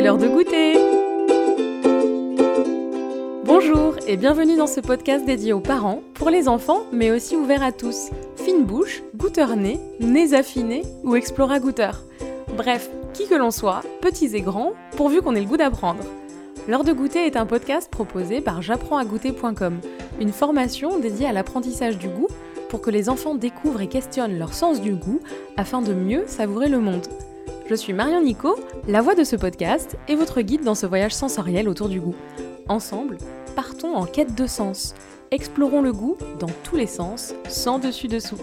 l'heure de goûter Bonjour et bienvenue dans ce podcast dédié aux parents, pour les enfants, mais aussi ouvert à tous. Fine bouche, goûteur nez, nez affinés ou explora goûteur. Bref, qui que l'on soit, petits et grands, pourvu qu'on ait le goût d'apprendre. L'heure de goûter est un podcast proposé par j'apprends-à-goûter.com, une formation dédiée à l'apprentissage du goût pour que les enfants découvrent et questionnent leur sens du goût afin de mieux savourer le monde. Je suis Marion Nico, la voix de ce podcast et votre guide dans ce voyage sensoriel autour du goût. Ensemble, partons en quête de sens. Explorons le goût dans tous les sens, sans dessus-dessous.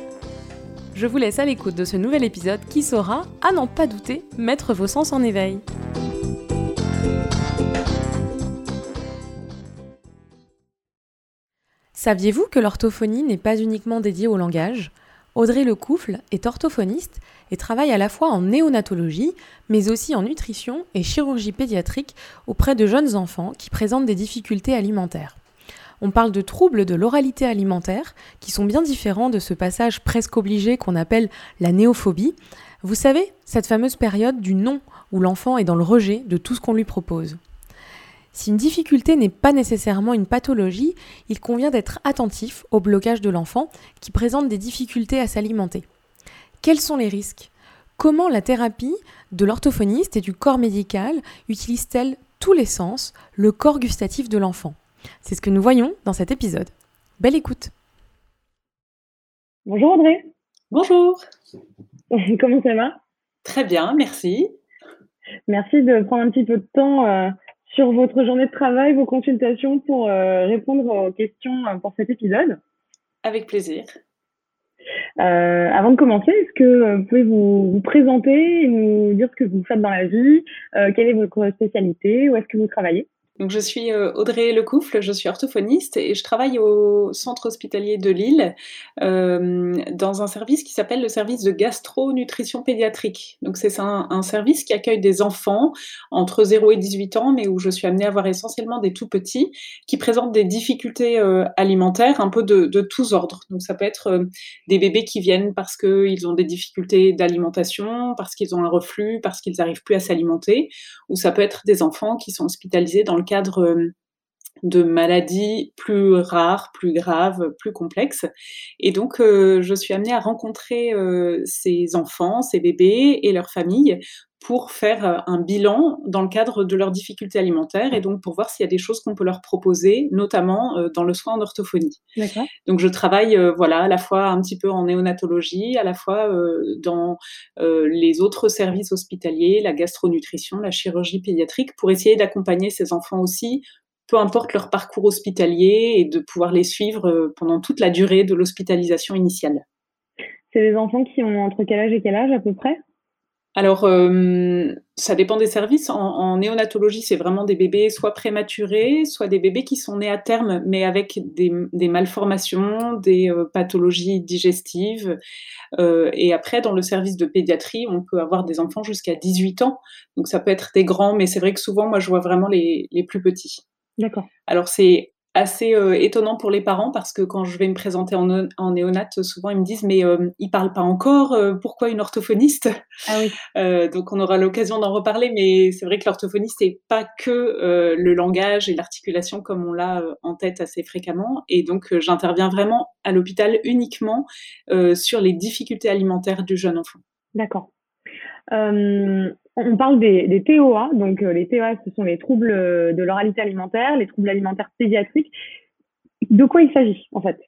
Je vous laisse à l'écoute de ce nouvel épisode qui saura, à n'en pas douter, mettre vos sens en éveil. Saviez-vous que l'orthophonie n'est pas uniquement dédiée au langage? Audrey Lecoufle est orthophoniste et travaille à la fois en néonatologie, mais aussi en nutrition et chirurgie pédiatrique auprès de jeunes enfants qui présentent des difficultés alimentaires. On parle de troubles de l'oralité alimentaire, qui sont bien différents de ce passage presque obligé qu'on appelle la néophobie. Vous savez, cette fameuse période du non, où l'enfant est dans le rejet de tout ce qu'on lui propose. Si une difficulté n'est pas nécessairement une pathologie, il convient d'être attentif au blocage de l'enfant qui présente des difficultés à s'alimenter. Quels sont les risques? Comment la thérapie de l'orthophoniste et du corps médical utilise-t-elle tous les sens, le corps gustatif de l'enfant? C'est ce que nous voyons dans cet épisode. Belle écoute Bonjour André Bonjour Comment ça va? Très bien, merci. Merci de prendre un petit peu de temps euh, sur votre journée de travail, vos consultations pour euh, répondre aux questions euh, pour cet épisode? Avec plaisir. Euh, avant de commencer, est-ce que vous pouvez vous, vous, présenter et nous dire ce que vous faites dans la vie, quelle est votre spécialité, où est-ce que vous travaillez? Donc, je suis euh, Audrey Lecoufle, je suis orthophoniste et je travaille au centre hospitalier de Lille euh, dans un service qui s'appelle le service de gastro-nutrition pédiatrique. Donc, c'est un, service qui accueille des enfants entre 0 et 18 ans, mais où je suis amenée à voir essentiellement des tout petits qui présentent des difficultés euh, alimentaires un peu de, de, tous ordres. Donc, ça peut être euh, des bébés qui viennent parce qu'ils ont des difficultés d'alimentation, parce qu'ils ont un reflux, parce qu'ils n'arrivent plus à s'alimenter, ou ça peut être des enfants qui sont hospitalisés dans le cadre euh, de maladies plus rares, plus graves, plus complexes. Et donc, euh, je suis amenée à rencontrer euh, ces enfants, ces bébés et leurs familles pour faire un bilan dans le cadre de leurs difficultés alimentaires et donc pour voir s'il y a des choses qu'on peut leur proposer, notamment dans le soin en orthophonie. Donc je travaille voilà à la fois un petit peu en néonatologie, à la fois dans les autres services hospitaliers, la gastronutrition, la chirurgie pédiatrique, pour essayer d'accompagner ces enfants aussi peu importe leur parcours hospitalier et de pouvoir les suivre pendant toute la durée de l'hospitalisation initiale. C'est des enfants qui ont entre quel âge et quel âge à peu près? Alors, euh, ça dépend des services. En, néonatologie, c'est vraiment des bébés soit prématurés, soit des bébés qui sont nés à terme, mais avec des, malformations, des euh, pathologies digestives. Euh, et après, dans le service de pédiatrie, on peut avoir des enfants jusqu'à 18 ans. Donc, ça peut être des grands, mais c'est vrai que souvent, moi, je vois vraiment les, les plus petits. D'accord. Alors, c'est assez euh, étonnant pour les parents parce que quand je vais me présenter en, en néonat, souvent ils me disent mais euh, ils parlent pas encore, euh, pourquoi une orthophoniste? Ah oui. Donc on aura l'occasion d'en reparler, mais c'est vrai que l'orthophoniste n'est pas que le langage et l'articulation comme on l'a en tête assez fréquemment, et donc j'interviens vraiment à l'hôpital uniquement sur les difficultés alimentaires du jeune enfant. D'accord. Euh, on parle des, TOA, donc euh, les TOA, ce sont les troubles de l'oralité alimentaire, les troubles alimentaires pédiatriques. De quoi il s'agit en fait?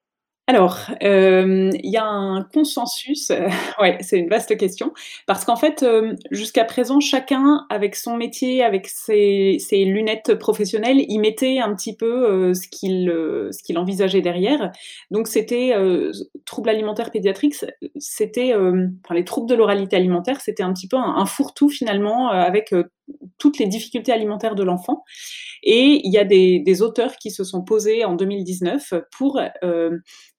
Alors, euh, il y a un consensus, ouais, c'est une vaste question, parce qu'en fait, euh, jusqu'à présent, chacun, avec son métier, avec ses, lunettes professionnelles, il mettait un petit peu euh, ce qu'il qu'il envisageait derrière. Donc, c'était troubles alimentaires pédiatriques, c'était, enfin, les troubles de l'oralité alimentaire, c'était un petit peu un fourre-tout finalement avec toutes les difficultés alimentaires de l'enfant. Et il y a des, auteurs qui se sont posés en 2019 pour euh,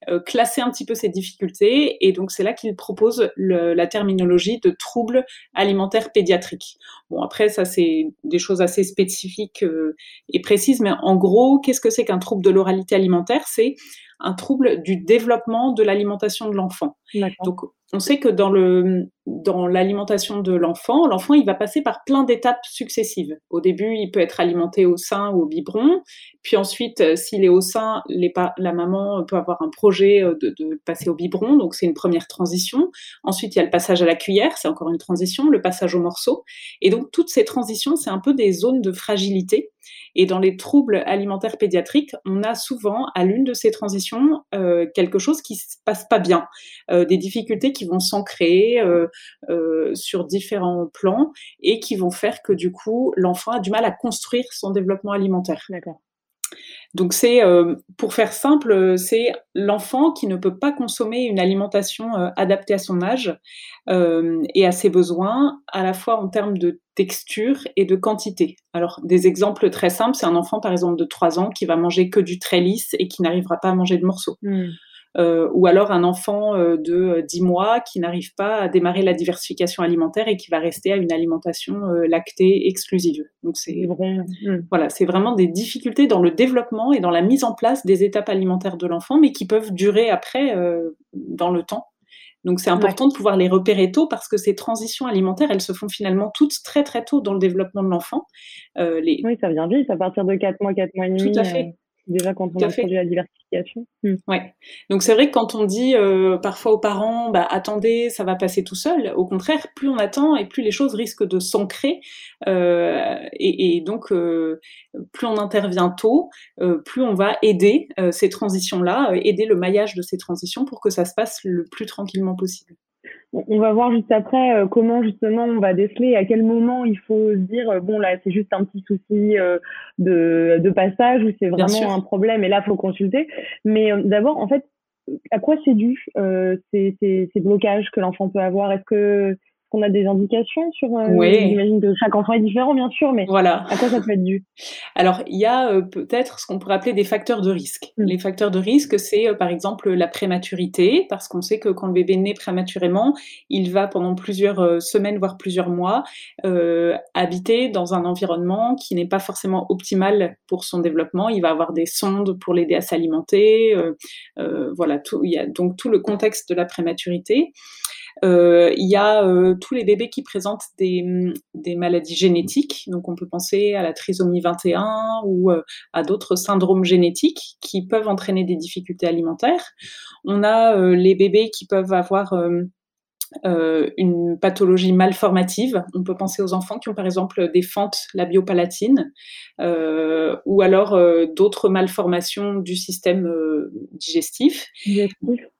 euh, classer un petit peu ces difficultés. Et donc, c'est là qu'ils proposent la terminologie de troubles alimentaires pédiatriques. Bon, après, ça, c'est des choses assez spécifiques euh, et précises. Mais en gros, qu'est-ce que c'est qu'un trouble de l'oralité alimentaire? C'est un trouble du développement de l'alimentation de l'enfant. Donc, on sait que dans le, dans l'alimentation de l'enfant, l'enfant il va passer par plein d'étapes successives. Au début, il peut être alimenté au sein ou au biberon, puis ensuite, euh, s'il est au sein, les la maman peut avoir un projet euh, de, de passer au biberon, donc c'est une première transition. Ensuite, il y a le passage à la cuillère, c'est encore une transition, le passage au morceau. Et donc toutes ces transitions, c'est un peu des zones de fragilité. Et dans les troubles alimentaires pédiatriques, on a souvent à l'une de ces transitions euh, quelque chose qui se passe pas bien, euh, des difficultés qui vont s'ancrer euh, euh, sur différents plans et qui vont faire que du coup l'enfant a du mal à construire son développement alimentaire. D'accord. Donc c'est, euh, pour faire simple, c'est l'enfant qui ne peut pas consommer une alimentation euh, adaptée à son âge euh, et à ses besoins, à la fois en termes de texture et de quantité. Alors des exemples très simples, c'est un enfant par exemple de 3 ans qui va manger que du très lisse et qui n'arrivera pas à manger de morceaux. Mmh. Euh, ou alors un enfant euh, de 10 mois qui n'arrive pas à démarrer la diversification alimentaire et qui va rester à une alimentation euh, lactée exclusive. Donc c'est Mmh. voilà, c'est vraiment des difficultés dans le développement et dans la mise en place des étapes alimentaires de l'enfant, mais qui peuvent durer après euh, dans le temps. Donc c'est important de pouvoir les repérer tôt parce que ces transitions alimentaires, elles se font finalement toutes très très tôt dans le développement de l'enfant. Euh, les... Oui, ça vient vite, à partir de 4 mois, 4 mois et demi. Tout à fait. euh, déjà quand on a fait. la diversification. Mmh. Ouais. Donc c'est vrai que quand on dit euh, parfois aux parents, bah, attendez, ça va passer tout seul. Au contraire, plus on attend et plus les choses risquent de s'ancrer. Euh, et, et donc euh, plus on intervient tôt, plus on va aider ces transitions-là, aider le maillage de ces transitions pour que ça se passe le plus tranquillement possible. On va voir juste après euh, comment justement on va déceler à quel moment il faut se dire euh, bon là c'est juste un petit souci euh, de, de passage ou c'est vraiment un problème et là faut consulter. Mais d'abord en fait à quoi c'est dû euh, ces, ces, ces blocages que l'enfant peut avoir? Est-ce que qu'on a des indications sur euh, Oui. J'imagine que chaque enfant est différent bien sûr, mais Voilà. à quoi ça peut être dû? Alors, il y a euh, peut-être ce qu'on pourrait appeler des facteurs de risque. Mm. Les facteurs de risque, c'est euh, par exemple la prématurité, parce qu'on sait que quand le bébé naît prématurément, il va pendant plusieurs euh, semaines, voire plusieurs mois, habiter dans un environnement qui n'est pas forcément optimal pour son développement. Il va avoir des sondes pour l'aider à s'alimenter. voilà, tout, il y a donc tout le contexte de la prématurité. Euh, il y a euh, tous les bébés qui présentent des, hum, des maladies génétiques. Donc, on peut penser à la trisomie 21 ou euh, à d'autres syndromes génétiques qui peuvent entraîner des difficultés alimentaires. On a les bébés qui peuvent avoir une pathologie malformative. On peut penser aux enfants qui ont par exemple des fentes labiopalatines euh, ou alors d'autres malformations du système. Digestif,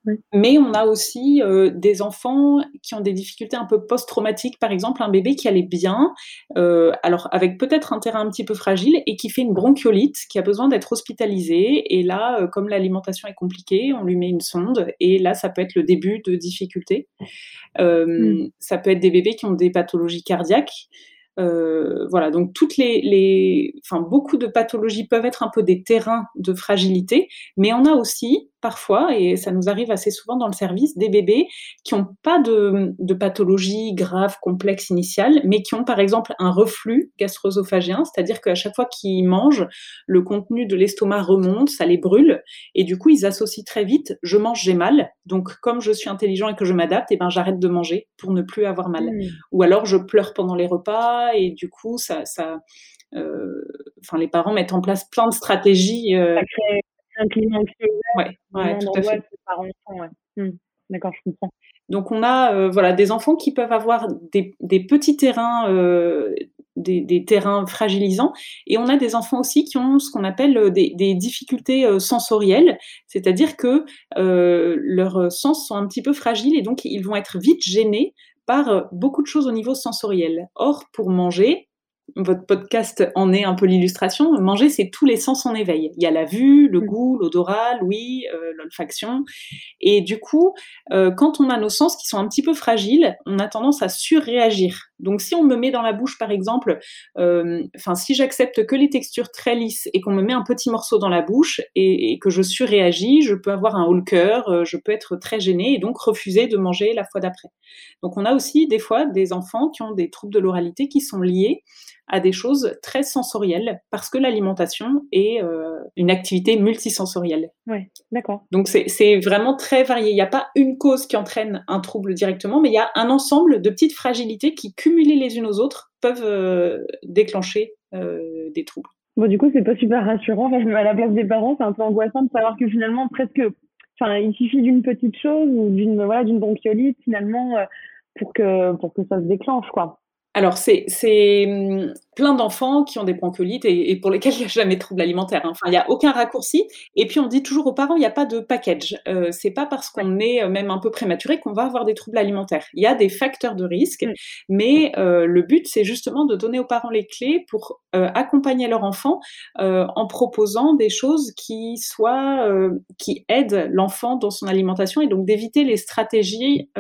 oui. Mais on a aussi euh, des enfants qui ont des difficultés un peu post-traumatiques, par exemple un bébé qui allait bien, euh, alors avec peut-être un terrain un petit peu fragile et qui fait une bronchiolite, qui a besoin d'être hospitalisé. Et là, euh, comme l'alimentation est compliquée, on lui met une sonde et là, ça peut être le début de difficultés. Mm. Ça peut être des bébés qui ont des pathologies cardiaques. Euh, voilà, donc toutes les, les, enfin beaucoup de pathologies peuvent être un peu des terrains de fragilité, mais on a aussi parfois, et ça nous arrive assez souvent dans le service, des bébés qui n'ont pas de, de pathologie grave, complexe initiale, mais qui ont par exemple un reflux gastro-œsophagien, c'est-à-dire qu'à chaque fois qu'ils mangent, le contenu de l'estomac remonte, ça les brûle, et du coup ils associent très vite je mange, j'ai mal, donc comme je suis intelligent et que je m'adapte, et ben j'arrête de manger pour ne plus avoir mal. Mmh. Ou alors je pleure pendant les repas, et du coup ça, ça euh, enfin les parents mettent en place plein de stratégies. euh, Ça crée un climat anxieux, ouais, tout à fait. d'angoisse par enfant. Ouais. Mmh. D'accord, je comprends. Donc on a euh, voilà des enfants qui peuvent avoir des, des petits terrains, euh, des, des terrains fragilisants, et on a des enfants aussi qui ont ce qu'on appelle des, des difficultés euh, sensorielles, c'est-à-dire que leurs sens sont un petit peu fragiles et donc ils vont être vite gênés euh, beaucoup de choses au niveau sensoriel. Or pour manger votre podcast en est un peu l'illustration. Manger, c'est tous les sens en éveil. Il y a la vue, le Mm. goût, l'odorat, l'ouïe, euh, l'olfaction. Et du coup, euh, quand on a nos sens qui sont un petit peu fragiles, on a tendance à surréagir. Donc, si on me met dans la bouche, par exemple, euh, enfin, si j'accepte que les textures très lisses et qu'on me met un petit morceau dans la bouche et, et que je surréagis, je peux avoir un haut le cœur, euh, je peux être très gênée et donc refuser de manger la fois d'après. Donc, on a aussi des fois des enfants qui ont des troubles de l'oralité qui sont liés à des choses très sensorielles parce que l'alimentation est euh, une activité multisensorielle. Oui, d'accord. Donc c'est vraiment très varié. Il n'y a pas une cause qui entraîne un trouble directement, mais il y a un ensemble de petites fragilités qui, cumulées les unes aux autres, peuvent euh, déclencher euh, des troubles. Bon, du coup, c'est pas super rassurant. À la place des parents, c'est un peu angoissant de savoir que finalement, presque, enfin, il suffit d'une petite chose ou d'une voilà, d'une bronchiolite finalement pour que pour que ça se déclenche, quoi. Alors, c'est hum, plein d'enfants qui ont des bronchiolites et, pour lesquels il n'y a jamais de trouble alimentaire. Hein. Enfin, il n'y a aucun raccourci. Et puis, on dit toujours aux parents, il n'y a pas de package. Euh, c'est pas parce qu'on est euh, même un peu prématuré qu'on va avoir des troubles alimentaires. Il y a des facteurs de risque, mais euh, le but, c'est justement de donner aux parents les clés pour euh, accompagner leur enfant en proposant des choses qui soient, qui aident l'enfant dans son alimentation et donc d'éviter les stratégies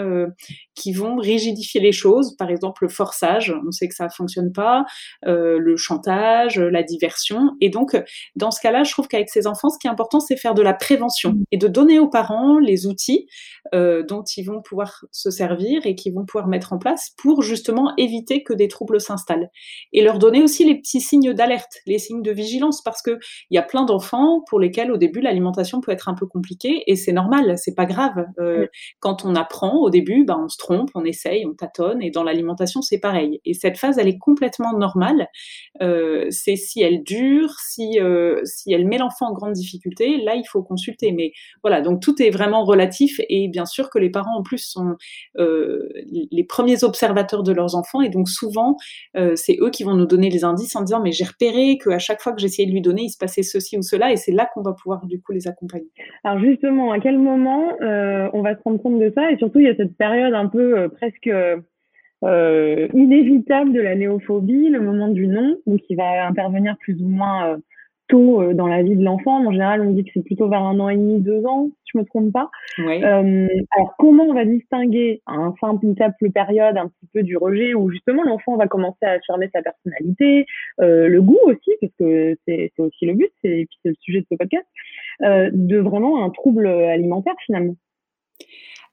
qui vont rigidifier les choses. Par exemple, le forçage, on sait que ça fonctionne pas. Euh, le chantage, la diversion. Et donc, dans ce cas-là, je trouve qu'avec ces enfants, ce qui est important, c'est faire de la prévention et de donner aux parents les outils euh, dont ils vont pouvoir se servir et qu'ils vont pouvoir mettre en place pour justement éviter que des troubles s'installent. Et leur donner aussi les petits signes d'alerte, les signes de vigilance, parce que il y a plein d'enfants pour lesquels au début l'alimentation peut être un peu compliquée et c'est normal, c'est pas grave. Euh, quand on apprend au début, ben, on se trompe, on essaye, on tâtonne et dans l'alimentation c'est pareil. Et cette phase, elle est complètement normale. Euh, c'est si elle dure, si, euh, si elle met l'enfant en grande difficulté, là, il faut consulter. Mais voilà, donc tout est vraiment relatif. Et bien sûr que les parents, en plus, sont euh, les premiers observateurs de leurs enfants. Et donc souvent, c'est eux qui vont nous donner les indices en disant, mais j'ai repéré qu'à chaque fois que j'essayais de lui donner, il se passait ceci ou cela. Et c'est là qu'on va pouvoir du coup les accompagner. Alors justement, à quel moment on va se rendre compte de ça? Et surtout, il y a cette période un peu presque euh, inévitable de la néophobie, le moment du non, donc qui va intervenir plus ou moins euh, tôt euh, dans la vie de l'enfant. En général, on dit que c'est plutôt vers un an et demi, deux ans, si je me trompe pas. Oui. Euh, alors, comment on va distinguer un simple, une simple période un petit peu du rejet où justement l'enfant va commencer à affirmer sa personnalité, euh, le goût aussi, parce que c'est aussi le but, et puis c'est le sujet de ce podcast, de vraiment un trouble alimentaire finalement?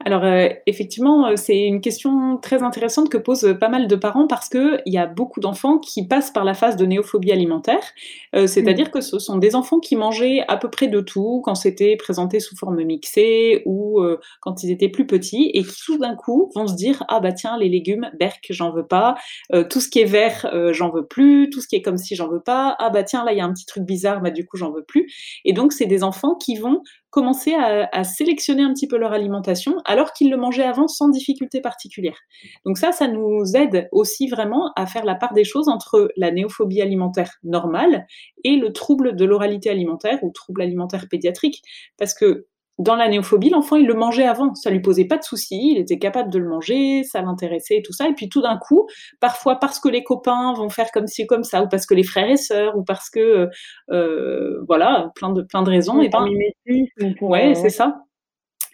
Alors euh, effectivement, euh, c'est une question très intéressante que posent pas mal de parents parce que il y a beaucoup d'enfants qui passent par la phase de néophobie alimentaire, euh, c'est-à-dire que ce sont des enfants qui mangeaient à peu près de tout quand c'était présenté sous forme mixée ou quand ils étaient plus petits et qui tout d'un coup vont se dire ah bah tiens les légumes berk j'en veux pas, tout ce qui est vert j'en veux plus, tout ce qui est comme si j'en veux pas, ah bah tiens là il y a un petit truc bizarre bah du coup j'en veux plus et donc c'est des enfants qui vont commencer à, sélectionner un petit peu leur alimentation alors qu'ils le mangeaient avant sans difficulté particulière. Donc ça, ça nous aide aussi vraiment à faire la part des choses entre la néophobie alimentaire normale et le trouble de l'oralité alimentaire ou trouble alimentaire pédiatrique. Parce que dans la néophobie, l'enfant, il le mangeait avant, ça lui posait pas de soucis, il était capable de le manger, ça l'intéressait et tout ça. Et puis tout d'un coup, parfois parce que les copains vont faire comme ci comme ça, ou parce que les frères et sœurs, ou parce que euh, voilà, plein de plein de raisons. et ben, ouais, euh, c'est ça.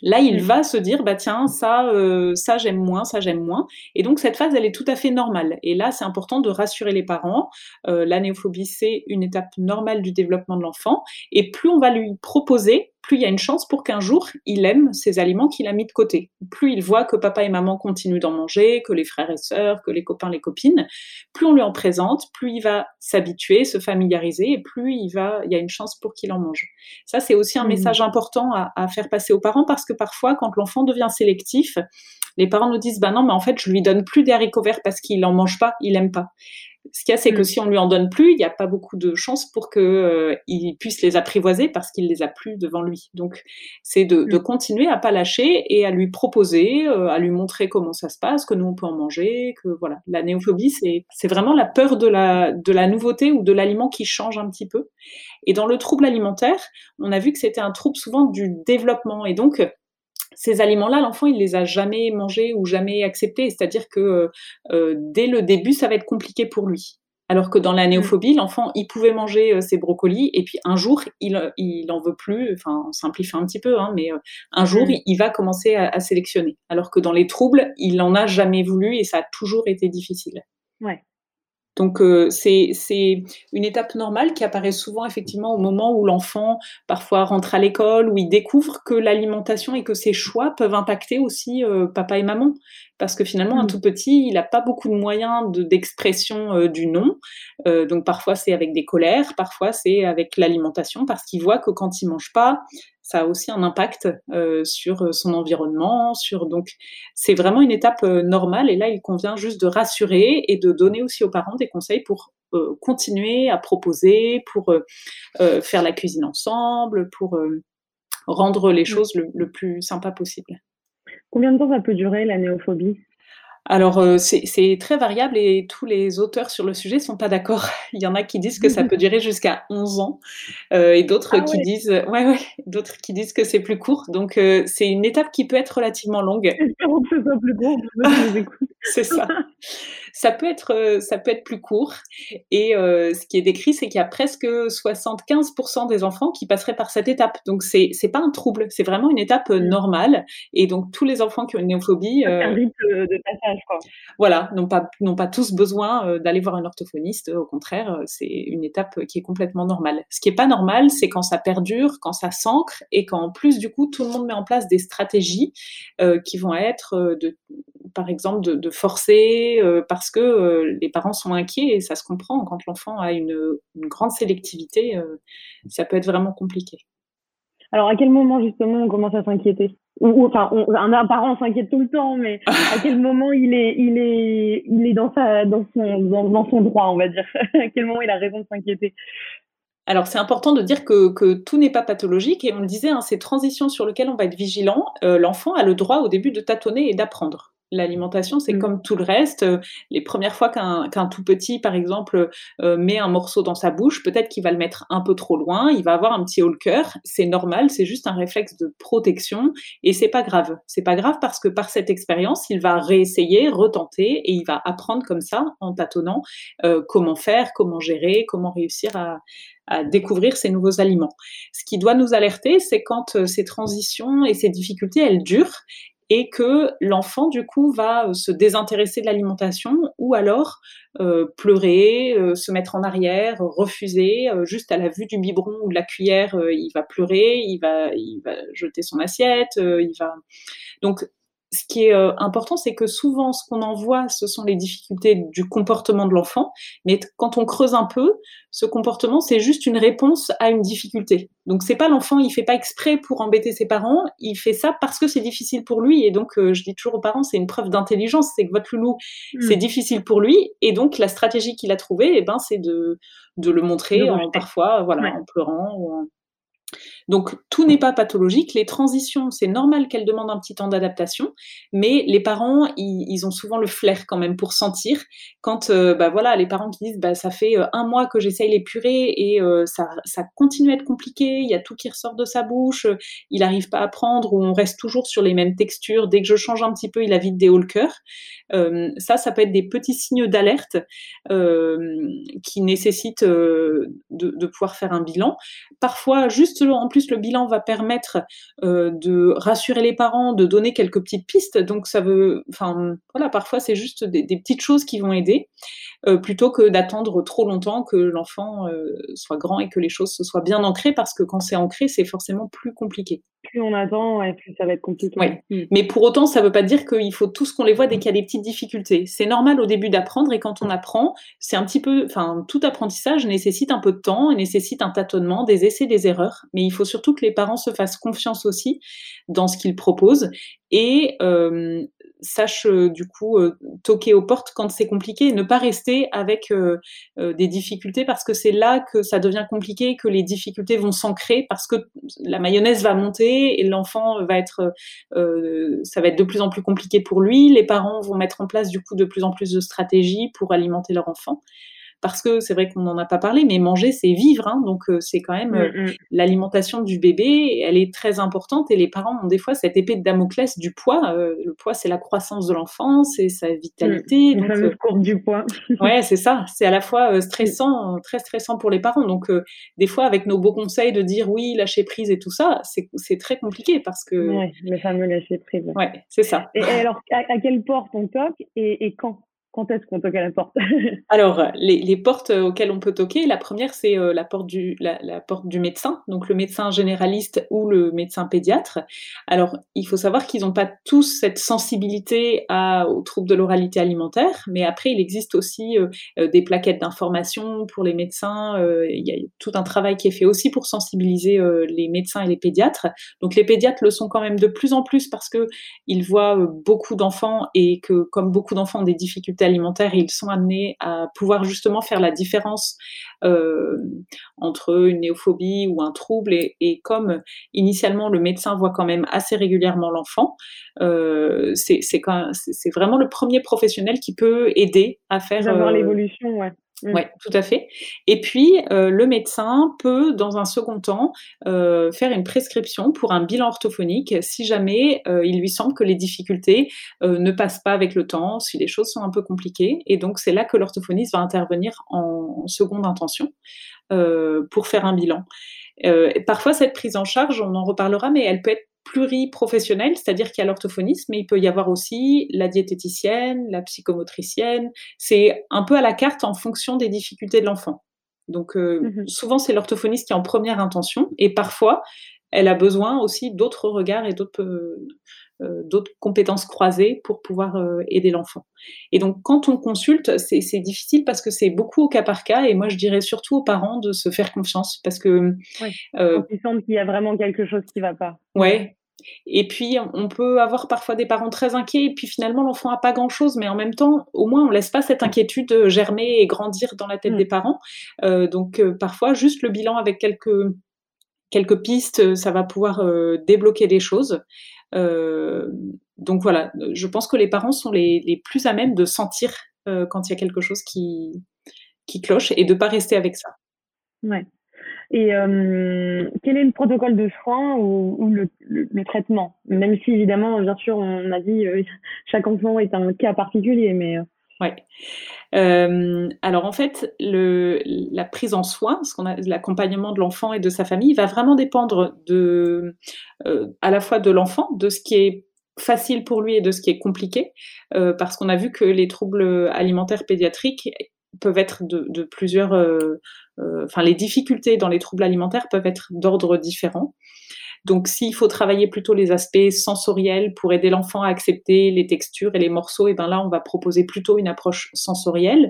Là, il va se dire, bah tiens, ça, euh, ça j'aime moins, ça j'aime moins. Et donc cette phase, elle est tout à fait normale. Et là, c'est important de rassurer les parents. Euh, la néophobie, c'est une étape normale du développement de l'enfant. Et plus on va lui proposer plus il y a une chance pour qu'un jour, il aime ces aliments qu'il a mis de côté. Plus il voit que papa et maman continuent d'en manger, que les frères et sœurs, que les copains, les copines, plus on lui en présente, plus il va s'habituer, se familiariser, et plus il, va, il y a une chance pour qu'il en mange. Ça, c'est aussi un mmh. message important à, à, faire passer aux parents, parce que parfois, quand l'enfant devient sélectif, les parents nous disent, bah non, mais en fait, je lui donne plus des haricots verts parce qu'il n'en mange pas, il aime pas. Ce qu'il y a, c'est que mm. si on lui en donne plus, il n'y a pas beaucoup de chances pour qu'il euh, puisse les apprivoiser parce qu'il les a plus devant lui. Donc, c'est de, de, mm. continuer à pas lâcher et à lui proposer, euh, à lui montrer comment ça se passe, que nous on peut en manger, que voilà. La néophobie, c'est c'est vraiment la peur de la de la nouveauté ou de l'aliment qui change un petit peu. Et dans le trouble alimentaire, on a vu que c'était un trouble souvent du développement et donc ces aliments-là, l'enfant, il les a jamais mangés ou jamais acceptés. C'est-à-dire que euh, euh, dès le début, ça va être compliqué pour lui. Alors que dans la néophobie, l'enfant, il pouvait manger euh, ses brocolis et puis un jour, il, il en veut plus. Enfin, on simplifie un petit peu, hein, mais un jour, il, il, va commencer à, à, sélectionner. Alors que dans les troubles, il n'en a jamais voulu et ça a toujours été difficile. Ouais. Donc euh, c'est une étape normale qui apparaît souvent effectivement au moment où l'enfant parfois rentre à l'école, où il découvre que l'alimentation et que ses choix peuvent impacter aussi euh, papa et maman. Parce que finalement, un mmh. tout petit, il n'a pas beaucoup de moyens d'expression euh, du non. donc parfois c'est avec des colères, parfois c'est avec l'alimentation, parce qu'il voit que quand il mange pas, ça a aussi un impact euh, sur son environnement, sur donc c'est vraiment une étape euh, normale et là il convient juste de rassurer et de donner aussi aux parents des conseils pour euh, continuer à proposer, pour faire la cuisine ensemble, pour rendre les mmh. choses le, le, plus sympa possible. Combien de temps ça peut durer la néophobie? Alors, euh, c'est très variable et tous les auteurs sur le sujet sont pas d'accord. Il y en a qui disent que ça peut durer jusqu'à 11 ans euh, et d'autres ah qui disent ouais, ouais, d'autres qui disent que c'est plus court. Donc, euh, c'est une étape qui peut être relativement longue. Espérons que ce soit plus court, C'est ça. Ça peut être, ça peut être plus court et ce qui est décrit, c'est qu'il y a presque 75 des enfants qui passeraient par cette étape. Donc, c'est c'est pas un trouble, c'est vraiment une étape, mmh. normale et donc tous les enfants qui ont une néophobie, un rythme de passage voilà, n'ont pas, n'ont pas tous besoin euh, d'aller voir un orthophoniste. Au contraire, euh, c'est une étape qui est complètement normale. Ce qui est pas normal, c'est quand ça perdure, quand ça s'ancre et quand en plus, du coup, tout le monde met en place des stratégies euh, qui vont être, de, par exemple, de, forcer parce que les parents sont inquiets et ça se comprend. Quand l'enfant a une, une grande sélectivité, ça peut être vraiment compliqué. Alors, à quel moment, justement, on commence à s'inquiéter? Ou, enfin, un, parent s'inquiète tout le temps, mais à quel moment il est, il est, il est dans sa, dans son, dans, son droit, on va dire? à quel moment il a raison de s'inquiéter? Alors c'est important de dire que, que tout n'est pas pathologique et on le disait, hein, ces transitions sur lesquelles on va être vigilant, euh, l'enfant a le droit au début de tâtonner et d'apprendre. L'alimentation, c'est mmh. comme tout le reste. Les premières fois qu'un tout petit, par exemple, euh, met un morceau dans sa bouche, peut-être qu'il va le mettre un peu trop loin, il va avoir un petit haut le cœur. C'est normal, c'est juste un réflexe de protection et c'est pas grave. C'est pas grave parce que par cette expérience, il va réessayer, retenter et il va apprendre comme ça, en tâtonnant, euh, comment faire, comment gérer, comment réussir à, à découvrir ces nouveaux aliments. Ce qui doit nous alerter, c'est quand euh, ces transitions et ces difficultés, elles durent et que l'enfant, du coup, va euh, se désintéresser de l'alimentation ou alors euh, pleurer, euh, se mettre en arrière, refuser, juste à la vue du biberon ou de la cuillère, il va pleurer, il va, il va jeter son assiette, il va. Donc, ce qui est euh, important, c'est que souvent, ce qu'on en voit, ce sont les difficultés du comportement de l'enfant. Mais quand on creuse un peu, ce comportement, c'est juste une réponse à une difficulté. Donc, c'est pas l'enfant, il fait pas exprès pour embêter ses parents, il fait ça parce que c'est difficile pour lui. Et donc, euh, je dis toujours aux parents, c'est une preuve d'intelligence, c'est que votre loulou, hmm. c'est difficile pour lui. Et donc, la stratégie qu'il a trouvée, eh ben, c'est de, de le montrer en, parfois, voilà, en pleurant ou en donc tout n'est pas pathologique. Les transitions, c'est normal qu'elles demandent un petit temps d'adaptation, mais les parents, ils, ont souvent le flair quand même pour sentir quand, euh, bah voilà, les parents qui disent, bah ça fait euh, un mois que j'essaye les purées et euh, ça, ça continue à être compliqué, il y a tout qui ressort de sa bouche, il n'arrive pas à prendre ou on reste toujours sur les mêmes textures. Dès que je change un petit peu, il a vite des hauts le cœur. ça, ça peut être des petits signaux d'alerte qui nécessitent de, de pouvoir faire un bilan. Parfois, juste en plus, le bilan va permettre euh, de rassurer les parents, de donner quelques petites pistes. Donc, ça veut, enfin, voilà, parfois c'est juste des, petites choses qui vont aider, euh, plutôt que d'attendre trop longtemps que l'enfant euh, soit grand et que les choses se soient bien ancrées, parce que quand c'est ancré, c'est forcément plus compliqué. Plus on attend, plus ça va être compliqué. Mm. Mais pour autant, ça ne veut pas dire qu'il faut tous qu'on les voit dès qu'il y a des petites difficultés. C'est normal au début d'apprendre, et quand on apprend, c'est un petit peu, enfin, tout apprentissage nécessite un peu de temps, et nécessite un tâtonnement, des essais, des erreurs. Mais il faut surtout que les parents se fassent confiance aussi dans ce qu'ils proposent et euh, sache euh, du coup euh, toquer aux portes quand c'est compliqué ne pas rester avec des difficultés parce que c'est là que ça devient compliqué, que les difficultés vont s'ancrer parce que la mayonnaise va monter et l'enfant va être, ça va être de plus en plus compliqué pour lui. Les parents vont mettre en place du coup de plus en plus de stratégies pour alimenter leur enfant parce que c'est vrai qu'on n'en a pas parlé, mais manger, c'est vivre. Hein, donc, euh, c'est quand même mm, euh, mm. l'alimentation du bébé, elle est très importante et les parents ont des fois cette épée de Damoclès du poids. Euh, le poids, c'est la croissance de l'enfant, c'est sa vitalité. Mm, donc, courbe du poids. ouais, c'est ça. C'est à la fois stressant, très stressant pour les parents. Donc, des fois, avec nos beaux conseils de dire oui, lâcher prise et tout ça, c'est très compliqué parce que. Ouais, le fameux lâcher prise. Ouais, c'est ça. Et, alors, à, quelle porte on toque et, et quand? Quand est-ce qu'on toque à la porte Alors, les, portes auxquelles on peut toquer, la première, c'est euh, la, porte du, médecin, donc le médecin généraliste ou le médecin pédiatre. Alors, il faut savoir qu'ils n'ont pas tous cette sensibilité aux troubles de l'oralité alimentaire, mais après, il existe aussi euh, euh, des plaquettes d'information pour les médecins. il y a tout un travail qui est fait aussi pour sensibiliser les médecins et les pédiatres. Donc, les pédiatres le sont quand même de plus en plus parce qu'ils voient beaucoup d'enfants et que, comme beaucoup d'enfants ont des difficultés alimentaires, ils sont amenés à pouvoir justement faire la différence euh, entre une néophobie ou un trouble. Et, comme initialement le médecin voit quand même assez régulièrement l'enfant, euh, c'est vraiment le premier professionnel qui peut aider à faire... Euh, l'évolution, ouais. Oui, mm. tout à fait. Et puis, euh, le médecin peut, dans un second temps, euh, faire une prescription pour un bilan orthophonique si jamais euh, il lui semble que les difficultés ne passent pas avec le temps, si les choses sont un peu compliquées. Et donc, c'est là que l'orthophoniste va intervenir en seconde intention pour faire un bilan. parfois, cette prise en charge, on en reparlera, mais elle peut être pluriprofessionnel, c'est-à-dire qu'il y a l'orthophoniste, mais il peut y avoir aussi la diététicienne, la psychomotricienne. C'est un peu à la carte en fonction des difficultés de l'enfant. Donc euh, mmh souvent c'est l'orthophoniste qui est en première intention et parfois elle a besoin aussi d'autres regards et d'autres euh, d'autres compétences croisées pour pouvoir aider l'enfant. Et donc quand on consulte, c'est difficile parce que c'est beaucoup au cas par cas et moi je dirais surtout aux parents de se faire confiance parce que ouais, euh, qu'il y a vraiment quelque chose qui va pas. Ouais, et puis, on peut avoir parfois des parents très inquiets, et puis finalement, l'enfant n'a pas grand-chose, mais en même temps, au moins, on ne laisse pas cette inquiétude germer et grandir dans la tête mmh. des parents. Euh, donc, euh, parfois, juste le bilan avec quelques, quelques pistes, ça va pouvoir euh, débloquer des choses. Donc voilà, je pense que les parents sont les, plus à même de sentir quand il y a quelque chose qui, qui cloche et de ne pas rester avec ça. Ouais. Et euh, quel est le protocole de soins ou, le, traitement? Même si évidemment, bien sûr, on a dit euh, chaque enfant est un cas particulier, mais euh. Euh, alors en fait, la prise en soin, l'accompagnement de l'enfant et de sa famille, va vraiment dépendre euh, à la fois de l'enfant, de ce qui est facile pour lui et de ce qui est compliqué, euh, parce qu'on a vu que les troubles alimentaires pédiatriques peuvent être de, plusieurs, enfin les difficultés dans les troubles alimentaires peuvent être d'ordre différent. Donc, s'il faut travailler plutôt les aspects sensoriels pour aider l'enfant à accepter les textures et les morceaux, et eh ben là, on va proposer plutôt une approche sensorielle.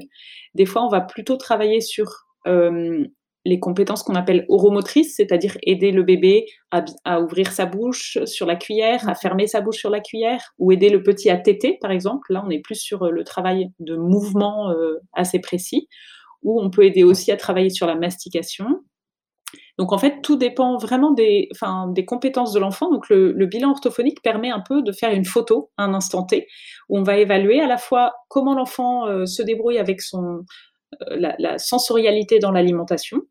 Des fois, on va plutôt travailler sur euh, les compétences qu'on appelle oromotrices, c'est-à-dire aider le bébé à, ouvrir sa bouche sur la cuillère, à fermer sa bouche sur la cuillère, ou aider le petit à téter, par exemple. Là, on est plus sur euh, le travail de mouvement euh, assez précis, ou on peut aider aussi à travailler sur la mastication. Donc en fait, tout dépend vraiment des, compétences de l'enfant. Donc le, bilan orthophonique permet un peu de faire une photo un instant T, où on va évaluer à la fois comment l'enfant euh, se débrouille avec son, la, sensorialité dans l'alimentation,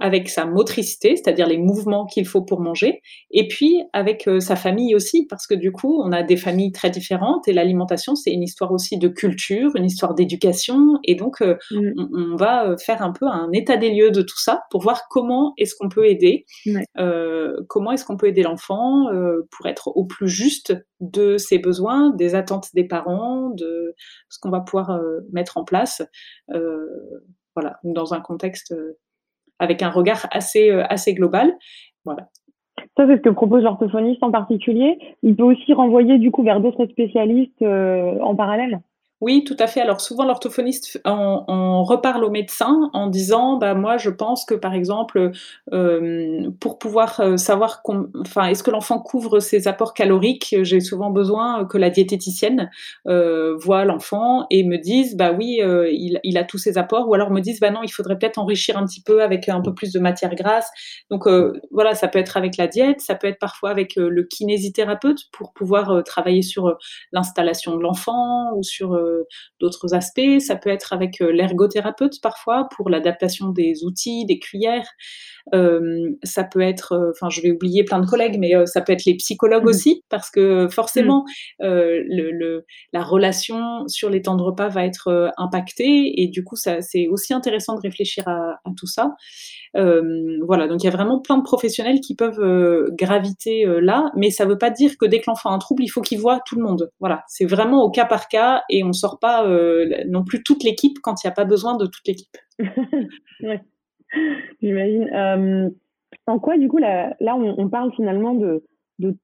avec sa motricité, c'est-à-dire les mouvements qu'il faut pour manger, et puis avec euh, sa famille aussi, parce que du coup, on a des familles très différentes, et l'alimentation, c'est une histoire aussi de culture, une histoire d'éducation, et donc euh, mm. on, va euh, faire un peu un état des lieux de tout ça pour voir comment est-ce qu'on peut aider, comment est-ce qu'on peut aider l'enfant pour être au plus juste de ses besoins, des attentes des parents, de ce qu'on va pouvoir mettre en place. voilà, dans un contexte avec un regard assez, euh, assez global. Voilà. Ça, c'est ce que propose l'orthophoniste en particulier. Il peut aussi renvoyer du coup vers d'autres spécialistes euh, en parallèle oui, tout à fait. Alors souvent l'orthophoniste on, reparle au médecin en disant bah moi je pense que par exemple euh, pour pouvoir euh, savoir enfin est-ce que l'enfant couvre ses apports caloriques, j'ai souvent besoin que la diététicienne euh, voit l'enfant et me dise bah oui il, a tous ses apports ou alors me dise bah non il faudrait peut-être enrichir un petit peu avec un peu plus de matière grasse. Donc voilà ça peut être avec la diète, ça peut être parfois avec le kinésithérapeute pour pouvoir travailler sur l'installation de l'enfant ou sur d'autres aspects. Ça peut être avec euh, l'ergothérapeute parfois pour l'adaptation des outils, des cuillères. Euh, ça peut être, euh, enfin, je vais oublier plein de collègues, mais ça peut être les psychologues mmh. aussi, parce que forcément, mmh. le, la relation sur les temps de repas va être impactée, et du coup, ça, c'est aussi intéressant de réfléchir à, à tout ça. Euh, voilà, donc il y a vraiment plein de professionnels qui peuvent graviter là, mais ça ne veut pas dire que dès que l'enfant a un trouble, il faut qu'il voit tout le monde. Voilà, c'est vraiment au cas par cas et on, ne sort pas non plus toute l'équipe quand il n'y a pas besoin de toute l'équipe. J'imagine. en quoi, du coup, là, là on parle finalement de,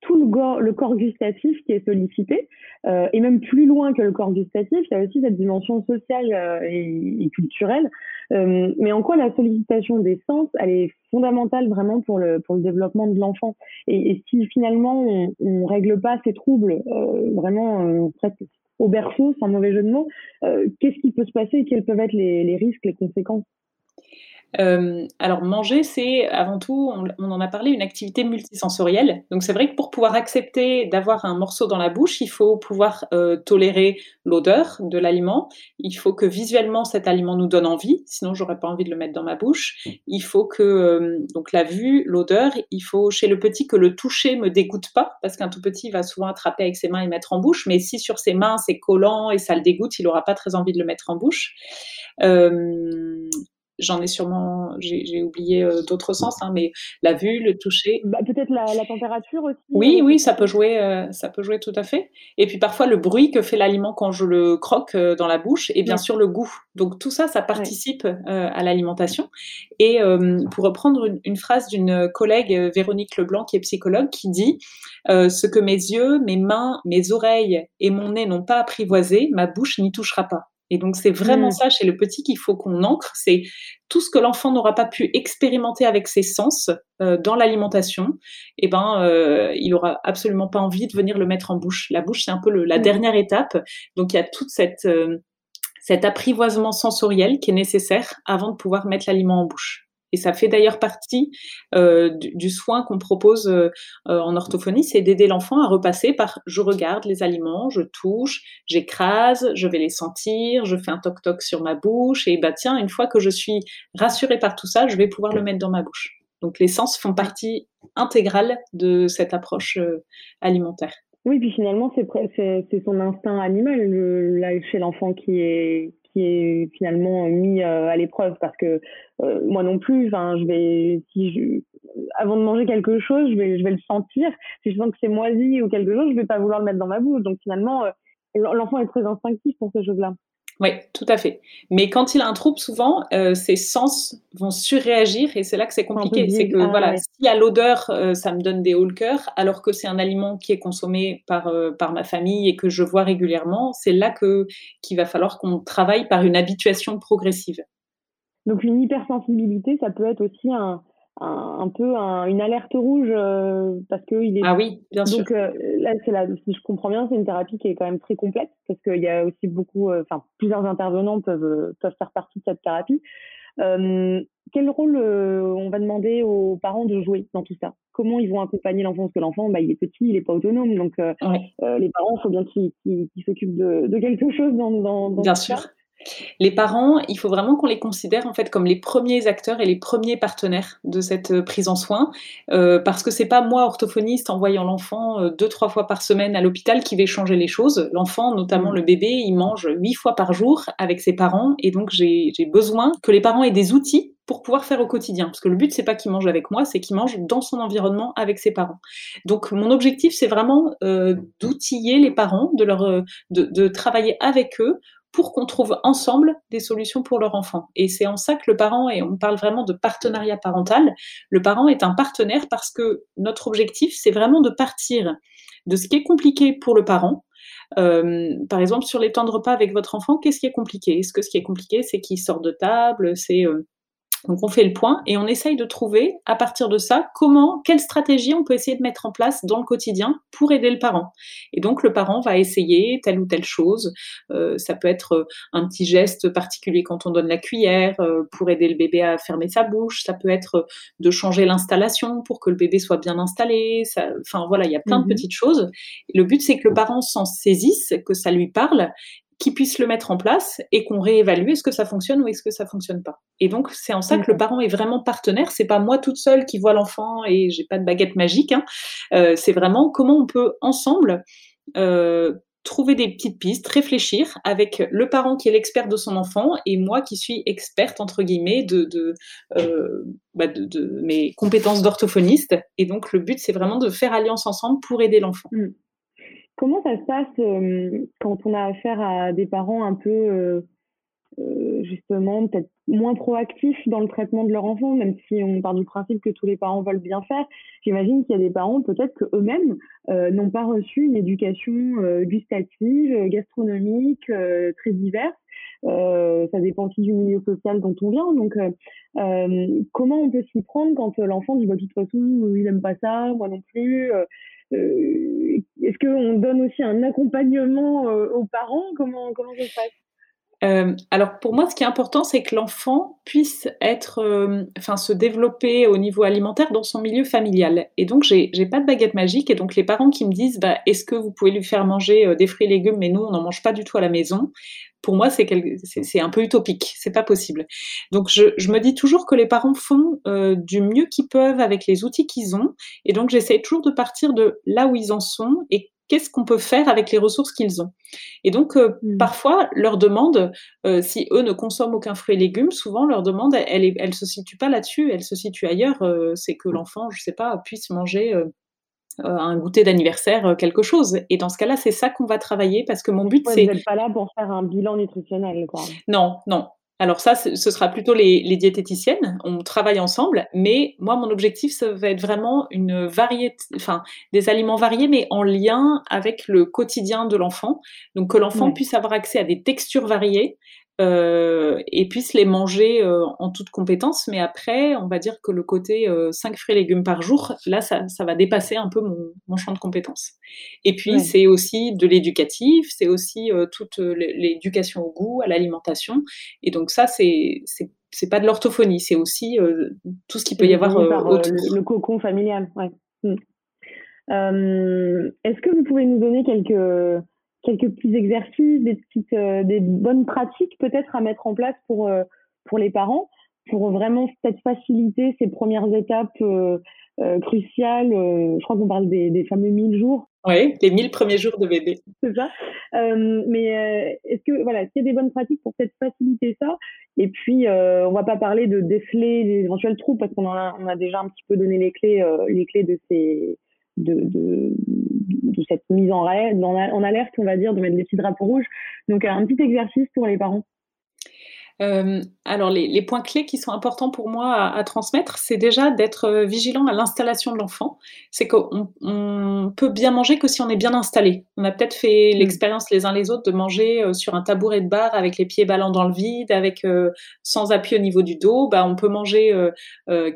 tout le, corps gustatif qui est sollicité, euh, et même plus loin que le corps gustatif, il y a aussi cette dimension sociale euh, et, culturelle. Euh, mais en quoi la sollicitation des sens, elle est fondamentale vraiment pour le, développement de l'enfant? Et, si finalement on, on règle pas ces troubles euh, vraiment euh, presque au berceau, sans mauvais jeu de mots, qu'est-ce qui peut se passer et quels peuvent être les risques, les conséquences? Euh, alors manger, c'est avant tout, on, en a parlé, une activité multisensorielle. Donc c'est vrai que pour pouvoir accepter d'avoir un morceau dans la bouche, il faut pouvoir euh, tolérer l'odeur de l'aliment. Il faut que visuellement cet aliment nous donne envie, sinon j'aurais pas envie de le mettre dans ma bouche. Il faut que euh, donc la vue, l'odeur. Il faut chez le petit que le toucher me dégoûte pas, parce qu'un tout petit va souvent attraper avec ses mains et mettre en bouche. Mais si sur ses mains c'est collant et ça le dégoûte, il aura pas très envie de le mettre en bouche. J'en ai sûrement, j'ai oublié euh, d'autres sens, hein, mais la vue, le toucher. Bah, Peut-être la, la, température aussi. Oui, euh, oui, ça peut jouer, euh, ça peut jouer tout à fait. Et puis parfois le bruit que fait l'aliment quand je le croque dans la bouche, et bien sûr le goût. Donc tout ça, ça participe à l'alimentation. Et pour reprendre une, une phrase d'une collègue, Véronique Leblanc, qui est psychologue, qui dit ce que mes yeux, mes mains, mes oreilles et mon nez n'ont pas apprivoisé, ma bouche n'y touchera pas. Et donc c'est vraiment mmh. ça chez le petit qu'il faut qu'on ancre, c'est tout ce que l'enfant n'aura pas pu expérimenter avec ses sens euh, dans l'alimentation, et eh ben euh, il aura absolument pas envie de venir le mettre en bouche. La bouche c'est un peu le, la mmh. dernière étape, donc il y a toute cette euh, cet apprivoisement sensoriel qui est nécessaire avant de pouvoir mettre l'aliment en bouche. Et ça fait d'ailleurs partie euh, du, soin qu'on propose euh, euh, en orthophonie, c'est d'aider l'enfant à repasser par je regarde les aliments, je touche, j'écrase, je vais les sentir, je fais un toc-toc sur ma bouche, et bah tiens, une fois que je suis rassurée par tout ça, je vais pouvoir le mettre dans ma bouche. Donc les sens font partie intégrale de cette approche alimentaire. Oui, puis finalement, c'est son instinct animal là, chez l'enfant qui est, est finalement mis euh, à l'épreuve parce que euh, moi non plus je vais si avant de manger quelque chose je vais je vais le sentir. Si je sens que c'est moisi ou quelque chose je vais pas vouloir le mettre dans ma bouche. Donc finalement euh, l'enfant est très instinctif pour ces choses là oui, tout à fait. Mais quand il a un trouble, souvent, euh, ses sens vont surréagir et c'est là que c'est compliqué. C'est que, ah voilà, s'il y a l'odeur, euh, ça me donne des hauts le cœur, alors que c'est un aliment qui est consommé par, euh, par ma famille et que je vois régulièrement, c'est là que, qu'il va falloir qu'on travaille par une habituation progressive. Donc, une hypersensibilité, ça peut être aussi un, un, peu une alerte rouge euh, parce que il est. Ah oui, bien sûr. Donc euh, là, c'est là, si je comprends bien, c'est une thérapie qui est quand même très complète parce qu'il y a aussi beaucoup, euh, enfin plusieurs intervenants peuvent peuvent faire partie de cette thérapie. quel rôle on va demander aux parents de jouer dans tout ça? Comment ils vont accompagner l'enfant? Parce que l'enfant, bah, il est petit, il n'est pas autonome, donc les parents, il faut bien qu'ils s'occupent de, de, quelque chose dans, dans, dans bien sûr. Les parents, il faut vraiment qu'on les considère en fait comme les premiers acteurs et les premiers partenaires de cette euh, prise en soin, euh, parce que c'est pas moi orthophoniste envoyant l'enfant euh, deux trois fois par semaine à l'hôpital qui vais changer les choses. L'enfant, notamment le bébé, il mange huit fois par jour avec ses parents, et donc j'ai besoin que les parents aient des outils pour pouvoir faire au quotidien. Parce que le but, c'est pas qu'il mange avec moi, c'est qu'il mange dans son environnement avec ses parents. Donc, mon objectif, c'est vraiment d'outiller les parents, de leur, de, de travailler avec eux pour qu'on trouve ensemble des solutions pour leur enfant. Et c'est en ça que le parent, et on parle vraiment de partenariat parental, le parent est un partenaire parce que notre objectif, c'est vraiment de partir de ce qui est compliqué pour le parent. Euh, par exemple, sur les temps de repas avec votre enfant, qu'est-ce qui est compliqué? Est-ce que ce qui est compliqué, c'est qu'il sort de table, c'est euh, donc on fait le point et on essaye de trouver à partir de ça comment, quelle stratégie on peut essayer de mettre en place dans le quotidien pour aider le parent. Et donc le parent va essayer telle ou telle chose. Euh, ça peut être euh, un petit geste particulier quand on donne la cuillère euh, pour aider le bébé à fermer sa bouche. Ça peut être de changer l'installation pour que le bébé soit bien installé. Ça, enfin voilà, il y a plein de mmh petites choses. le but c'est que le parent s'en saisisse, que ça lui parle qui puisse le mettre en place et qu'on réévalue est-ce que ça fonctionne ou est-ce que ça fonctionne pas. Et donc c'est en ça que le parent est vraiment partenaire. C'est pas moi toute seule qui vois l'enfant et j'ai pas de baguette magique. Hein. Euh, c'est vraiment comment on peut ensemble euh, trouver des petites pistes, réfléchir avec le parent qui est l'expert de son enfant et moi qui suis experte entre guillemets de, de, euh, bah de, de mes compétences d'orthophoniste. Et donc le but c'est vraiment de faire alliance ensemble pour aider l'enfant. Mmh. Comment ça se passe quand on a affaire à des parents un peu euh, justement peut-être moins proactifs dans le traitement de leur enfant, même si on part du principe que tous les parents veulent bien faire. J'imagine qu'il y a des parents peut-être que eux-mêmes euh, n'ont pas reçu une éducation euh, gustative, gastronomique, très diverse. ça dépend aussi du milieu social dont on vient. Donc, comment on peut s'y prendre quand l'enfant dit bah, de toute façon il aime pas ça, moi non plus. Est-ce qu'on donne aussi un accompagnement aux parents? Comment comment ça se passe? Euh, alors pour moi, ce qui est important, c'est que l'enfant puisse être, euh, se développer au niveau alimentaire dans son milieu familial. Et donc j'ai, j'ai pas de baguette magique. Et donc les parents qui me disent, bah, est-ce que vous pouvez lui faire manger euh, des fruits et légumes, mais nous on n'en mange pas du tout à la maison. Pour moi, c'est, c'est, un peu utopique, c'est pas possible. Donc je, je, me dis toujours que les parents font du mieux qu'ils peuvent avec les outils qu'ils ont. Et donc j'essaie toujours de partir de là où ils en sont qu'est-ce qu'on peut faire avec les ressources qu'ils ont. Et donc, euh, mmh. parfois, leur demande, euh, si eux ne consomment aucun fruit et légumes, souvent leur demande, elle, elle, se situe pas là-dessus, elle se situe ailleurs. Euh, c'est que l'enfant, je sais pas, puisse manger un goûter d'anniversaire, quelque chose. Et dans ce cas-là, c'est ça qu'on va travailler parce que mon but, c'est. Vous n'êtes pas là pour faire un bilan nutritionnel, quoi. Non, non. Alors ça, ce sera plutôt les, diététiciennes. On travaille ensemble, mais moi, mon objectif, ça va être vraiment une variété, enfin, des aliments variés, mais en lien avec le quotidien de l'enfant. Donc que l'enfant puisse avoir accès à des textures variées, euh, et puissent les manger euh, en toute compétence. Mais après, on va dire que le côté 5 euh, fruits et légumes par jour, là, ça, ça va dépasser un peu mon, mon, champ de compétences. Et puis, c'est aussi de l'éducatif, c'est aussi toute l'éducation au goût, à l'alimentation. Et donc ça, c'est c'est pas de l'orthophonie, c'est aussi tout ce qu'il peut y avoir autour. Le, cocon familial, ouais. Hmm. Est-ce que vous pouvez nous donner quelques quelques petits exercices, des petites, euh, des bonnes pratiques peut-être à mettre en place pour euh, pour les parents, pour vraiment peut-être faciliter ces premières étapes euh, cruciales. je crois qu'on parle des, des, fameux 1000 jours. Oui, les 1000 premiers jours de bébé. C'est ça. mais est-ce que voilà, est-ce qu'il y a des bonnes pratiques pour peut-être faciliter ça? Et puis, on va pas parler de déceler les éventuels trous parce qu'on a, on a déjà un petit peu donné les clés, les clés de ces de, cette mise en, en alerte, on va dire, de mettre des petits drapeaux rouges. Donc, un petit exercice pour les parents. Euh, alors, les, points clés qui sont importants pour moi à, transmettre, c'est déjà d'être euh, vigilant à l'installation de l'enfant. C'est qu'on on peut bien manger que si on est bien installé. On a peut-être fait mm. l'expérience les uns les autres de manger euh, sur un tabouret de bar avec les pieds ballants dans le vide, avec sans appui au niveau du dos. Bah, on peut manger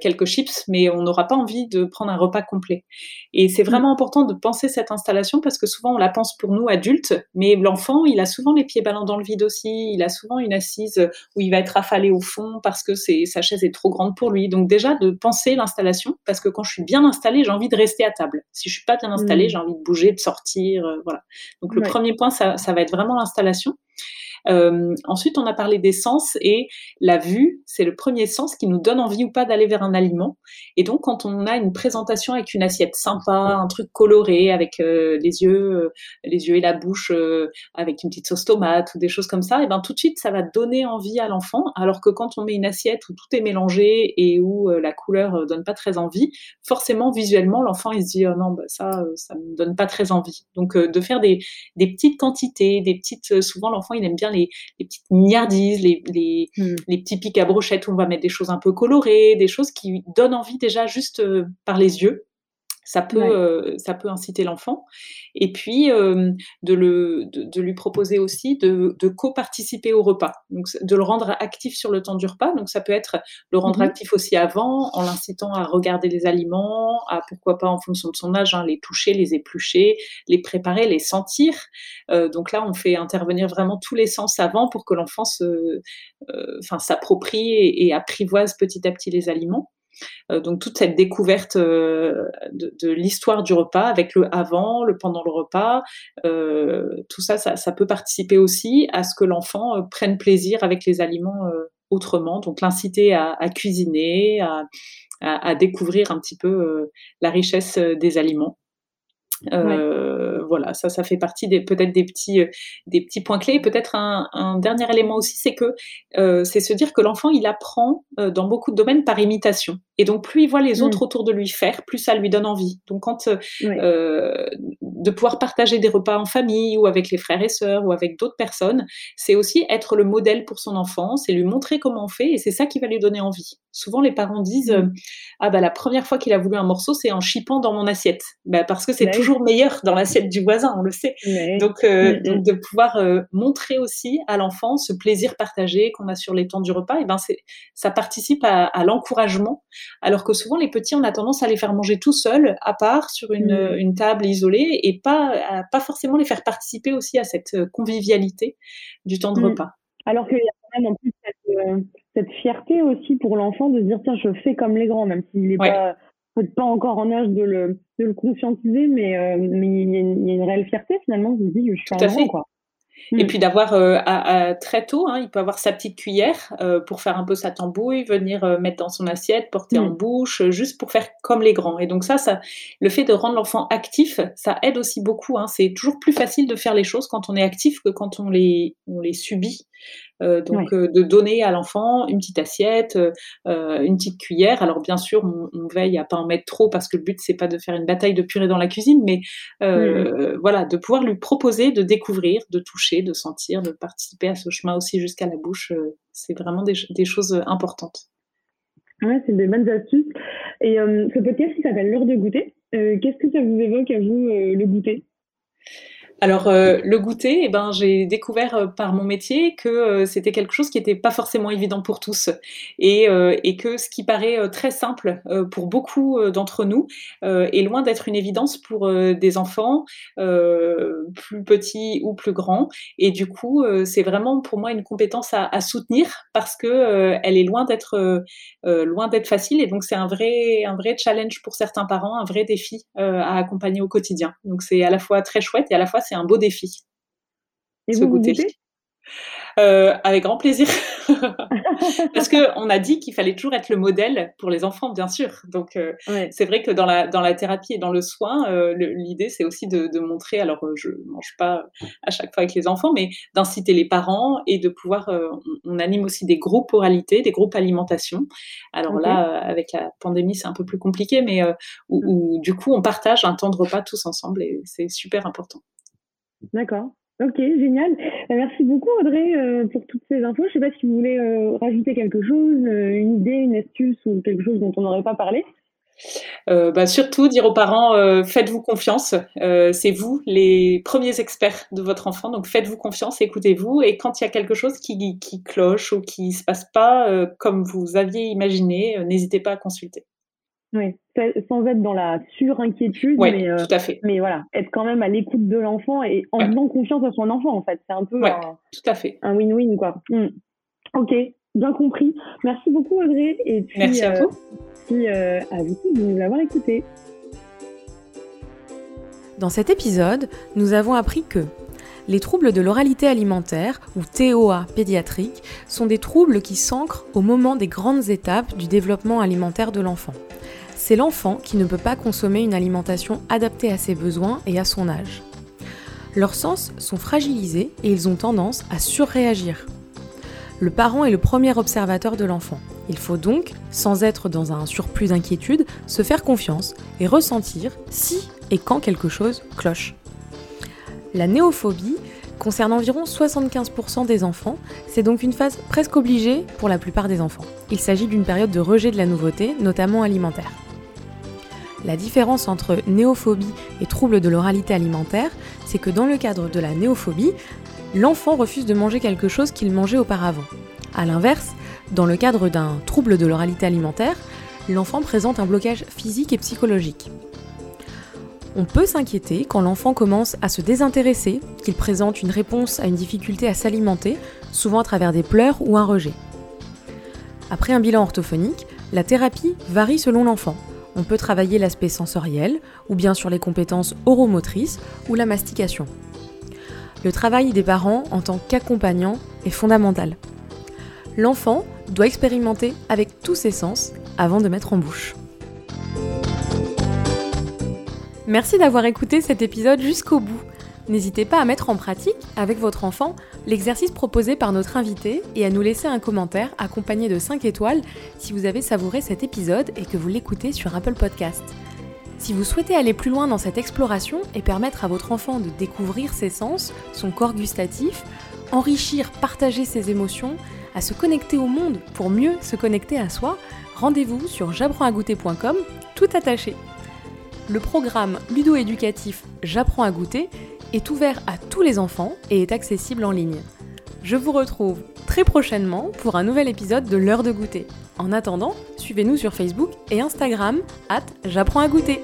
quelques chips, mais on n'aura pas envie de prendre un repas complet. Et c'est vraiment important de penser cette installation parce que souvent on la pense pour nous adultes, mais l'enfant, il a souvent les pieds ballants dans le vide aussi. Il a souvent une assise où il va être affalé au fond parce que sa chaise est trop grande pour lui. Donc déjà de penser l'installation, parce que quand je suis bien installée, j'ai envie de rester à table. Si je suis pas bien installée, mmh. j'ai envie de bouger, de sortir, euh, voilà. Donc le premier point, ça, ça va être vraiment l'installation. Euh, ensuite, on a parlé des sens et la vue, c'est le premier sens qui nous donne envie ou pas d'aller vers un aliment. Et donc, quand on a une présentation avec une assiette sympa, un truc coloré avec euh, les yeux, euh, les yeux et la bouche avec une petite sauce tomate ou des choses comme ça, et ben tout de suite, ça va donner envie à l'enfant. Alors que quand on met une assiette où tout est mélangé et où la couleur donne pas très envie, forcément visuellement, l'enfant il se dit oh non, bah, ça, ça me donne pas très envie. Donc de faire des, des petites quantités, des petites. souvent, l'enfant il aime bien les, petites mignardises, les, hmm. les, petits pics à brochette où on va mettre des choses un peu colorées, des choses qui donnent envie déjà juste euh, par les yeux ça peut, euh, ça peut inciter l'enfant. Et puis, euh, de, le, de, lui proposer aussi de, de co-participer au repas, donc de le rendre actif sur le temps du repas. Donc, ça peut être le rendre mmh actif aussi avant, en l'incitant à regarder les aliments, à pourquoi pas en fonction de son âge, hein, les toucher, les éplucher, les préparer, les sentir. Euh, donc là, on fait intervenir vraiment tous les sens avant pour que l'enfant se, enfin, s'approprie et apprivoise petit à petit les aliments. Euh, donc toute cette découverte euh, de, l'histoire du repas avec le avant, le pendant le repas, euh, tout ça, ça, peut participer aussi à ce que l'enfant prenne plaisir avec les aliments autrement. Donc l'inciter à, cuisiner, à, découvrir un petit peu la richesse des aliments. Voilà, ça, ça fait partie des peut-être des petits des petits points clés. Peut-être un, dernier élément aussi, c'est que c'est se dire que l'enfant il apprend dans beaucoup de domaines par imitation. Et donc, plus il voit les autres mmh. autour de lui faire, plus ça lui donne envie. Donc, quand euh, de pouvoir partager des repas en famille ou avec les frères et sœurs ou avec d'autres personnes, c'est aussi être le modèle pour son enfant, c'est lui montrer comment on fait et c'est ça qui va lui donner envie. Souvent, les parents disent mmh. Ah, bah, la première fois qu'il a voulu un morceau, c'est en chipant dans mon assiette. Bah, parce que c'est toujours meilleur dans l'assiette du voisin, on le sait. Donc, euh, mmh, de pouvoir euh, montrer aussi à l'enfant ce plaisir partagé qu'on a sur les temps du repas, et ben ça participe à, à l'encouragement alors que souvent les petits, on a tendance à les faire manger tout seuls, à part, sur une, mmh. table isolée, et pas, pas forcément les faire participer aussi à cette euh, convivialité du temps de mmh. repas. Alors qu'il y a quand même en plus euh, cette, fierté aussi pour l'enfant de se dire tiens, je fais comme les grands, même s'il n'est pas peut-être pas encore en âge de le, de le conscientiser, mais, euh, mais il, y a une, réelle fierté finalement de se dire je suis un grand. Quoi. Et mm. puis d'avoir euh, très tôt, hein, il peut avoir sa petite cuillère euh, pour faire un peu sa tambouille, venir euh, mettre dans son assiette, porter en mm. bouche, juste pour faire comme les grands. Et donc ça, ça le fait de rendre l'enfant actif, ça aide aussi beaucoup. Hein. C'est toujours plus facile de faire les choses quand on est actif que quand on les, on les subit. Euh, donc euh, de donner à l'enfant une petite assiette, euh, une petite cuillère. Alors bien sûr, on, veille à pas en mettre trop parce que le but c'est pas de faire une bataille de purée dans la cuisine, mais voilà, de pouvoir lui proposer de découvrir, de toucher, de sentir, de participer à ce chemin aussi jusqu'à la bouche. c'est vraiment des, choses importantes. Ouais, c'est des bonnes astuces. Et ce podcast qui s'appelle L'heure de goûter, qu'est-ce que ça vous évoque à vous, le goûter? Alors euh, le goûter, eh ben, j'ai découvert euh, par mon métier que euh, c'était quelque chose qui n'était pas forcément évident pour tous et, et que ce qui paraît très simple pour beaucoup d'entre nous est loin d'être une évidence pour des enfants plus petits ou plus grands. Et du coup, c'est vraiment pour moi une compétence à, à soutenir parce que elle est loin d'être loin d'être facile et donc c'est un vrai un vrai challenge pour certains parents, un vrai défi à accompagner au quotidien. Donc c'est à la fois très chouette et à la fois c'est un beau défi. Et vous goûter. Euh, avec grand plaisir. Parce qu'on a dit qu'il fallait toujours être le modèle pour les enfants, bien sûr. Donc, euh, c'est vrai que dans la, dans la thérapie et dans le soin, euh, l'idée, c'est aussi de, montrer, alors je ne mange pas à chaque fois avec les enfants, mais d'inciter les parents et de pouvoir, on, anime aussi des groupes oralité, des groupes alimentation. Alors là, avec la pandémie, c'est un peu plus compliqué, mais où, du coup, on partage un temps de repas tous ensemble et c'est super important. D'accord. Ok, génial. Euh, merci beaucoup Audrey euh, pour toutes ces infos. Je ne sais pas si vous voulez euh, rajouter quelque chose, une idée, une astuce ou quelque chose dont on n'aurait pas parlé. bah surtout dire aux parents, faites-vous confiance. c'est vous les premiers experts de votre enfant, donc faites-vous confiance, écoutez-vous. Et quand il y a quelque chose qui, qui cloche ou qui ne se passe pas comme vous aviez imaginé, n'hésitez pas à consulter. Oui, sans être dans la surinquiétude, mais, euh, tout à fait. mais voilà, être quand même à l'écoute de l'enfant et en faisant confiance à son enfant, en fait. C'est un peu un, tout à fait. un win-win, quoi. Hmm. Ok, bien compris. Merci beaucoup, Audrey. Et puis, Merci à vous. Merci euh, à vous de nous avoir écouté. Dans cet épisode, nous avons appris que les troubles de l'oralité alimentaire, ou TOA pédiatrique, sont des troubles qui s'ancrent au moment des grandes étapes du développement alimentaire de l'enfant c'est l'enfant qui ne peut pas consommer une alimentation adaptée à ses besoins et à son âge. Leurs sens sont fragilisés et ils ont tendance à surréagir. Le parent est le premier observateur de l'enfant. Il faut donc, sans être dans un surplus d'inquiétude, se faire confiance et ressentir si et quand quelque chose cloche. La néophobie concerne environ 75% des enfants, c'est donc une phase presque obligée pour la plupart des enfants. Il s'agit d'une période de rejet de la nouveauté, notamment alimentaire. La différence entre néophobie et trouble de l'oralité alimentaire, c'est que dans le cadre de la néophobie, l'enfant refuse de manger quelque chose qu'il mangeait auparavant. A l'inverse, dans le cadre d'un trouble de l'oralité alimentaire, l'enfant présente un blocage physique et psychologique. On peut s'inquiéter quand l'enfant commence à se désintéresser, qu'il présente une réponse à une difficulté à s'alimenter, souvent à travers des pleurs ou un rejet. Après un bilan orthophonique, la thérapie varie selon l'enfant. On peut travailler l'aspect sensoriel, ou bien sur les compétences oromotrices ou la mastication. Le travail des parents en tant qu'accompagnant est fondamental. L'enfant doit expérimenter avec tous ses sens avant de mettre en bouche. Merci d'avoir écouté cet épisode jusqu'au bout. N'hésitez pas à mettre en pratique, avec votre enfant, l'exercice proposé par notre invité et à nous laisser un commentaire accompagné de 5 étoiles si vous avez savouré cet épisode et que vous l'écoutez sur Apple Podcast. Si vous souhaitez aller plus loin dans cette exploration et permettre à votre enfant de découvrir ses sens, son corps gustatif, enrichir, partager ses émotions, à se connecter au monde pour mieux se connecter à soi, rendez-vous sur j'apprends-à-goûter.com, tout attaché. Le programme ludo-éducatif J'apprends à goûter est ouvert à tous les enfants et est accessible en ligne. Je vous retrouve très prochainement pour un nouvel épisode de l'heure de goûter. En attendant, suivez-nous sur Facebook et Instagram, at J'apprends à goûter.